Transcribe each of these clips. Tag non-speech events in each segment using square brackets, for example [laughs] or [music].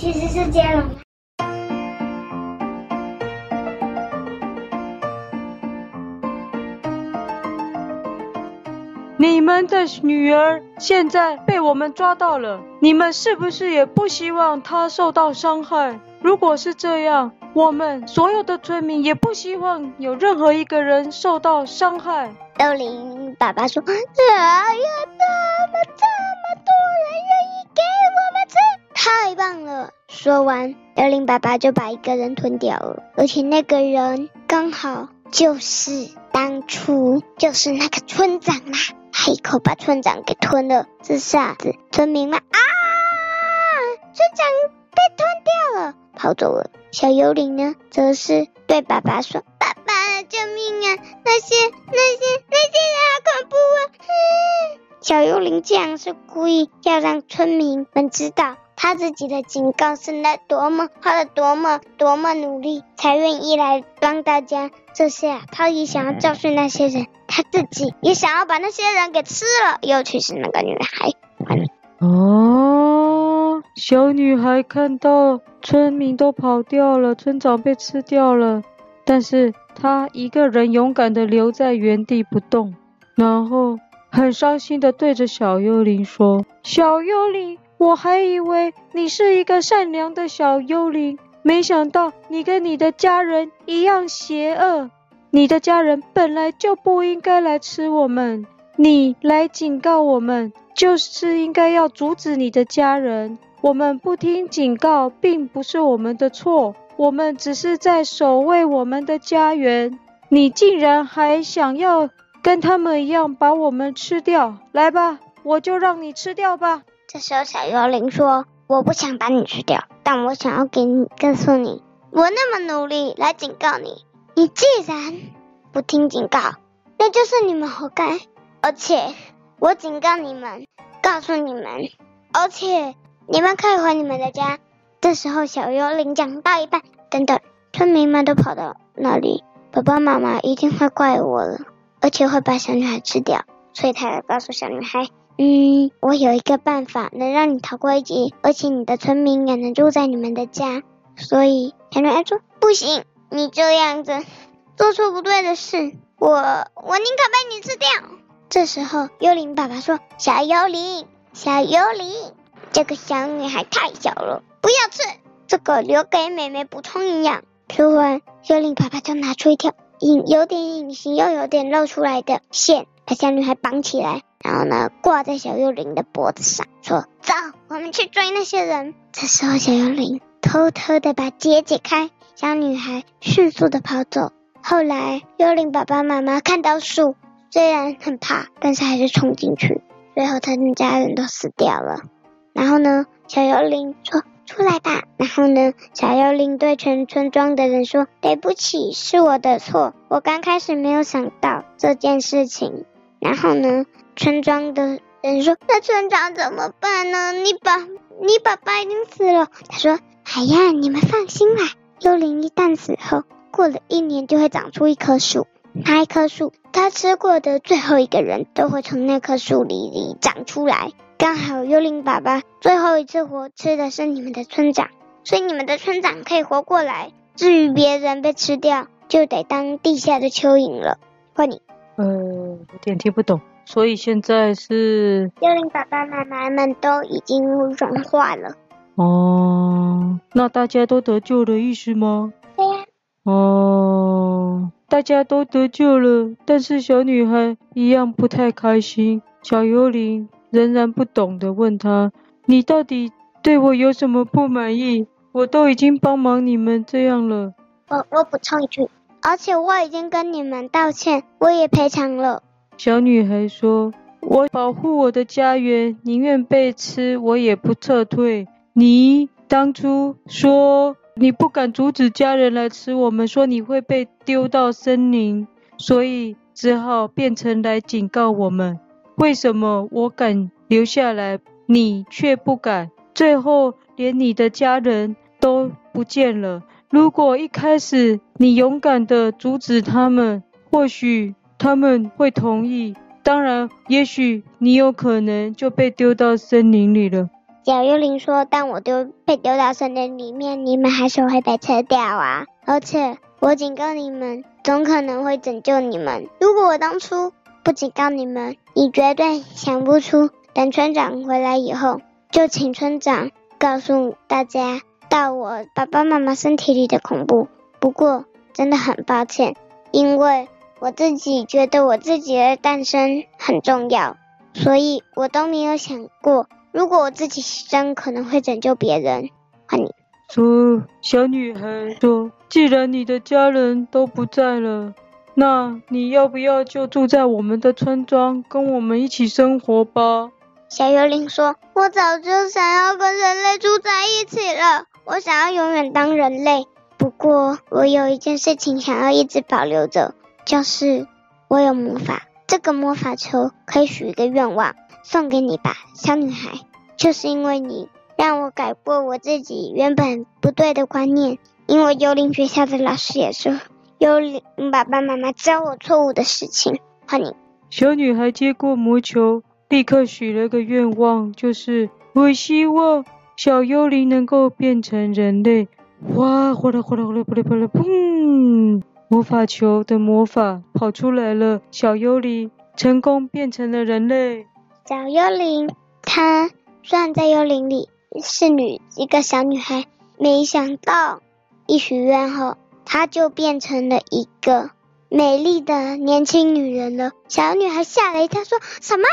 其实是接龙。你们的女儿现在被我们抓到了，你们是不是也不希望她受到伤害？如果是这样，我们所有的村民也不希望有任何一个人受到伤害。幽灵爸爸说：“怎么这么这么多人愿意给我们吃？太棒了！”说完，幽灵爸爸就把一个人吞掉了，而且那个人刚好就是当初就是那个村长啦。他一口把村长给吞了，这下子村民们啊，村长被吞掉了，跑走了。小幽灵呢，则是对爸爸说：“爸爸，救命啊！那些、那些、那些人好恐怖啊！”，小幽灵竟然是故意要让村民们知道。他自己的警告是那多么花了多么多么努力才愿意来帮大家，这下他也想要教训那些人，他自己也想要把那些人给吃了，尤其是那个女孩。哦，小女孩看到村民都跑掉了，村长被吃掉了，但是她一个人勇敢的留在原地不动，然后很伤心的对着小幽灵说：“小幽灵。”我还以为你是一个善良的小幽灵，没想到你跟你的家人一样邪恶。你的家人本来就不应该来吃我们，你来警告我们，就是应该要阻止你的家人。我们不听警告，并不是我们的错，我们只是在守卫我们的家园。你竟然还想要跟他们一样把我们吃掉？来吧，我就让你吃掉吧。这时候，小幽灵说：“我不想把你吃掉，但我想要给你告诉你，我那么努力来警告你，你既然不听警告，那就是你们活该。而且我警告你们，告诉你们，而且你们可以回你们的家。”这时候，小幽灵讲到一半，等等，村民们都跑到那里，爸爸妈妈一定会怪我了，而且会把小女孩吃掉，所以他告诉小女孩。嗯，我有一个办法能让你逃过一劫，而且你的村民也能住在你们的家。所以小女孩说：“不行，你这样子做出不对的事，我我宁可被你吃掉。”这时候幽灵爸爸说：“小幽灵，小幽灵，这个小女孩太小了，不要吃，这个留给妹妹补充营养。”说完，幽灵爸爸就拿出一条隐有点隐形又有点露出来的线，把小女孩绑起来。然后呢，挂在小幽灵的脖子上，说：“走，我们去追那些人。”这时候，小幽灵偷偷的把结解开，小女孩迅速的跑走。后来，幽灵爸爸妈妈看到树，虽然很怕，但是还是冲进去。最后，他们家人都死掉了。然后呢，小幽灵说：“出来吧。”然后呢，小幽灵对全村庄的人说：“对不起，是我的错，我刚开始没有想到这件事情。”然后呢，村庄的人说：“那村长怎么办呢？你爸，你爸爸已经死了。”他说：“哎呀，你们放心啦，幽灵一旦死后，过了一年就会长出一棵树，那一棵树，他吃过的最后一个人都会从那棵树里里长出来。刚好幽灵爸爸最后一次活吃的是你们的村长，所以你们的村长可以活过来。至于别人被吃掉，就得当地下的蚯蚓了。换你。”呃，有点听不懂，所以现在是幽灵爸爸妈妈们都已经融化了。哦，那大家都得救的意思吗？对呀。哦，大家都得救了，但是小女孩一样不太开心。小幽灵仍然不懂得问她：“你到底对我有什么不满意？我都已经帮忙你们这样了。”我我补充一句。而且我已经跟你们道歉，我也赔偿了。小女孩说：“我保护我的家园，宁愿被吃，我也不撤退。你当初说你不敢阻止家人来吃我们，说你会被丢到森林，所以只好变成来警告我们。为什么我敢留下来，你却不敢？最后连你的家人都不见了。”如果一开始你勇敢地阻止他们，或许他们会同意。当然，也许你有可能就被丢到森林里了。小幽灵说：“但我丢被丢到森林里面，你们还是会被吃掉啊！而且我警告你们，总可能会拯救你们。如果我当初不警告你们，你绝对想不出。等村长回来以后，就请村长告诉大家到我爸爸妈妈身体里的恐怖。不过真的很抱歉，因为我自己觉得我自己的诞生很重要，所以我都没有想过。”如果我自己牺牲，可能会拯救别人。换你说，小女孩说：“既然你的家人都不在了，那你要不要就住在我们的村庄，跟我们一起生活吧？”小幽灵说：“我早就想要跟人类住在一起了，我想要永远当人类。不过，我有一件事情想要一直保留着，就是我有魔法，这个魔法球可以许一个愿望。”送给你吧，小女孩。就是因为你让我改过我自己原本不对的观念。因为幽灵学校的老师也说，幽灵爸爸妈妈教我错误的事情。欢迎。小女孩接过魔球，立刻许了个愿望，就是我希望小幽灵能够变成人类。哇，哗啦哗啦哗啦哗啦砰！魔法球的魔法跑出来了，小幽灵成功变成了人类。小幽灵，她虽然在幽灵里是女一个小女孩，没想到一许愿后，她就变成了一个美丽的年轻女人了。小女孩吓了一跳，说什么？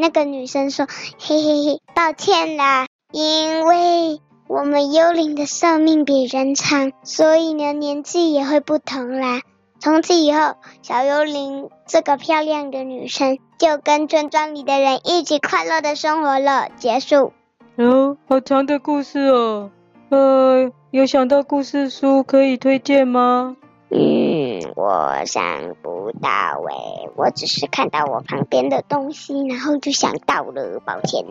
那个女生说：“嘿嘿嘿，抱歉啦，因为我们幽灵的寿命比人长，所以呢年纪也会不同啦。”从此以后，小幽灵这个漂亮的女生就跟村庄里的人一起快乐的生活了。结束。哦，好长的故事哦。呃，有想到故事书可以推荐吗？嗯，我想不到诶，我只是看到我旁边的东西，然后就想到了，抱歉。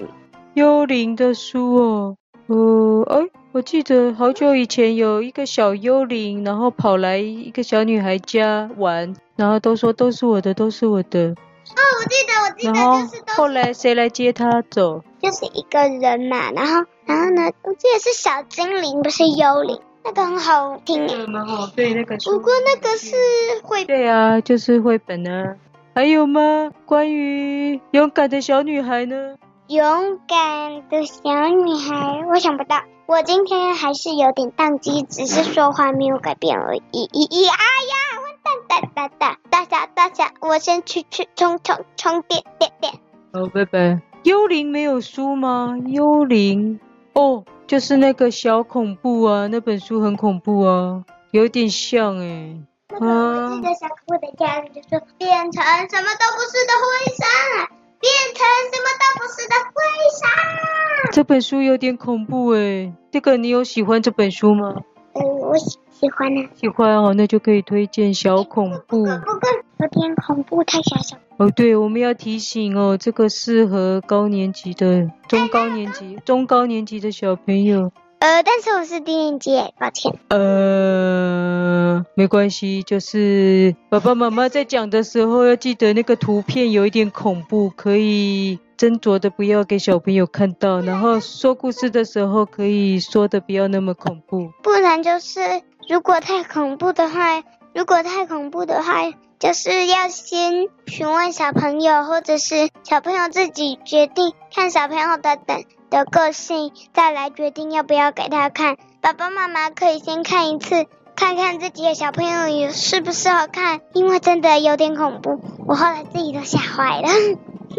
幽灵的书哦。呃，哎，我记得好久以前有一个小幽灵，然后跑来一个小女孩家玩，然后都说都是我的，都是我的。哦，我记得，我记得，然后就是都是后来谁来接她走？就是一个人嘛，然后，然后呢，我记得是小精灵，不是幽灵，那个很好听。那个蛮好，对，那个。不过那个是绘。对啊，就是绘本啊。还有吗？关于勇敢的小女孩呢？勇敢的小女孩，我想不到。我今天还是有点宕机，只是说话没有改变而已。咦咦哎呀，完蛋哒哒哒！大侠大侠，我先去去充充充电电电。好，拜拜。幽灵没有书吗？幽灵哦，就是那个小恐怖啊，那本书很恐怖啊，有点像哎、欸。那个小恐怖的家人就说，变成什么都不是的灰山。变成什么都不是的灰沙。这本书有点恐怖诶，这个你有喜欢这本书吗？嗯，我喜喜欢呢。喜欢哦，那就可以推荐小恐怖。不过有点恐怖，太小小。哦，对，我们要提醒哦，这个适合高年级的、中高年级、中高年级的小朋友。呃，但是我是低年级，抱歉。呃，没关系，就是爸爸妈妈在讲的时候要记得那个图片有一点恐怖，可以斟酌的不要给小朋友看到。然后说故事的时候可以说的不要那么恐怖，不然就是如果太恐怖的话，如果太恐怖的话，就是要先询问小朋友，或者是小朋友自己决定，看小朋友的等。的个性，再来决定要不要给他看。爸爸妈妈可以先看一次，看看自己的小朋友也适不适合看，因为真的有点恐怖，我后来自己都吓坏了。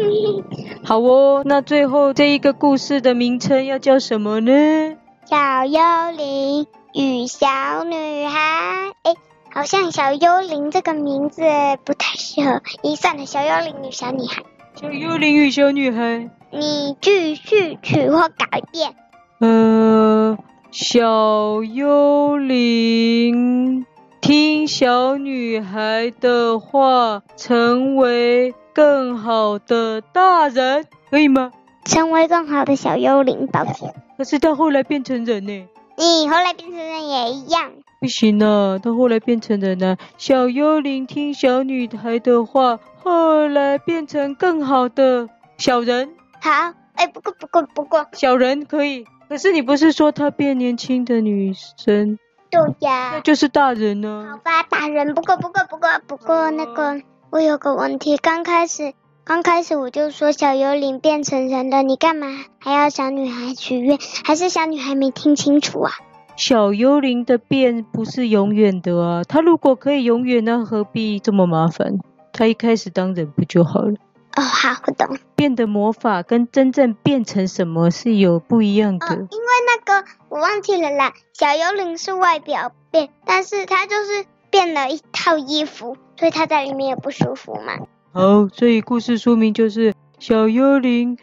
[laughs] 好哦，那最后这一个故事的名称要叫什么呢？小幽灵与小女孩。哎，好像小幽灵这个名字不太适合。一算了，小幽灵与小女孩。小幽灵与小女孩。你继续取或改变。呃，小幽灵听小女孩的话，成为更好的大人，可以吗？成为更好的小幽灵，抱歉。可是到后来变成人呢？你后来变成人也一样。不行啊，他后来变成人了。小幽灵听小女孩的话，后来变成更好的小人。好，诶，哎，不过不过不过，小人可以，可是你不是说她变年轻的女生？对呀，那就是大人呢。好吧，大人。不过不过不过不过那个，我有个问题，刚开始刚开始我就说小幽灵变成人了，你干嘛还要小女孩许愿？还是小女孩没听清楚啊？小幽灵的变不是永远的啊，她如果可以永远，那何必这么麻烦？她一开始当人不就好了？哦，好，我懂。变的魔法跟真正变成什么是有不一样的。哦，因为那个我忘记了啦。小幽灵是外表变，但是他就是变了一套衣服，所以他在里面也不舒服嘛。好，所以故事书名就是小幽灵。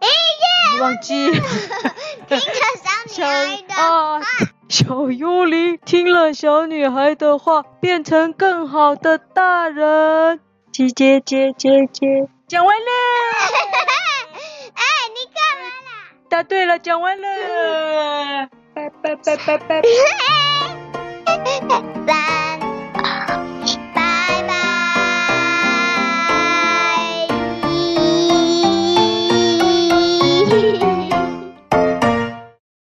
哎耶！忘记。[laughs] 听着小女孩的 [laughs] 啊，小幽灵听了小女孩的话，变成更好的大人。姐姐姐姐姐，讲完了。[laughs] 哎，你干嘛啦？答对了，讲完了。拜拜拜拜拜拜。[laughs]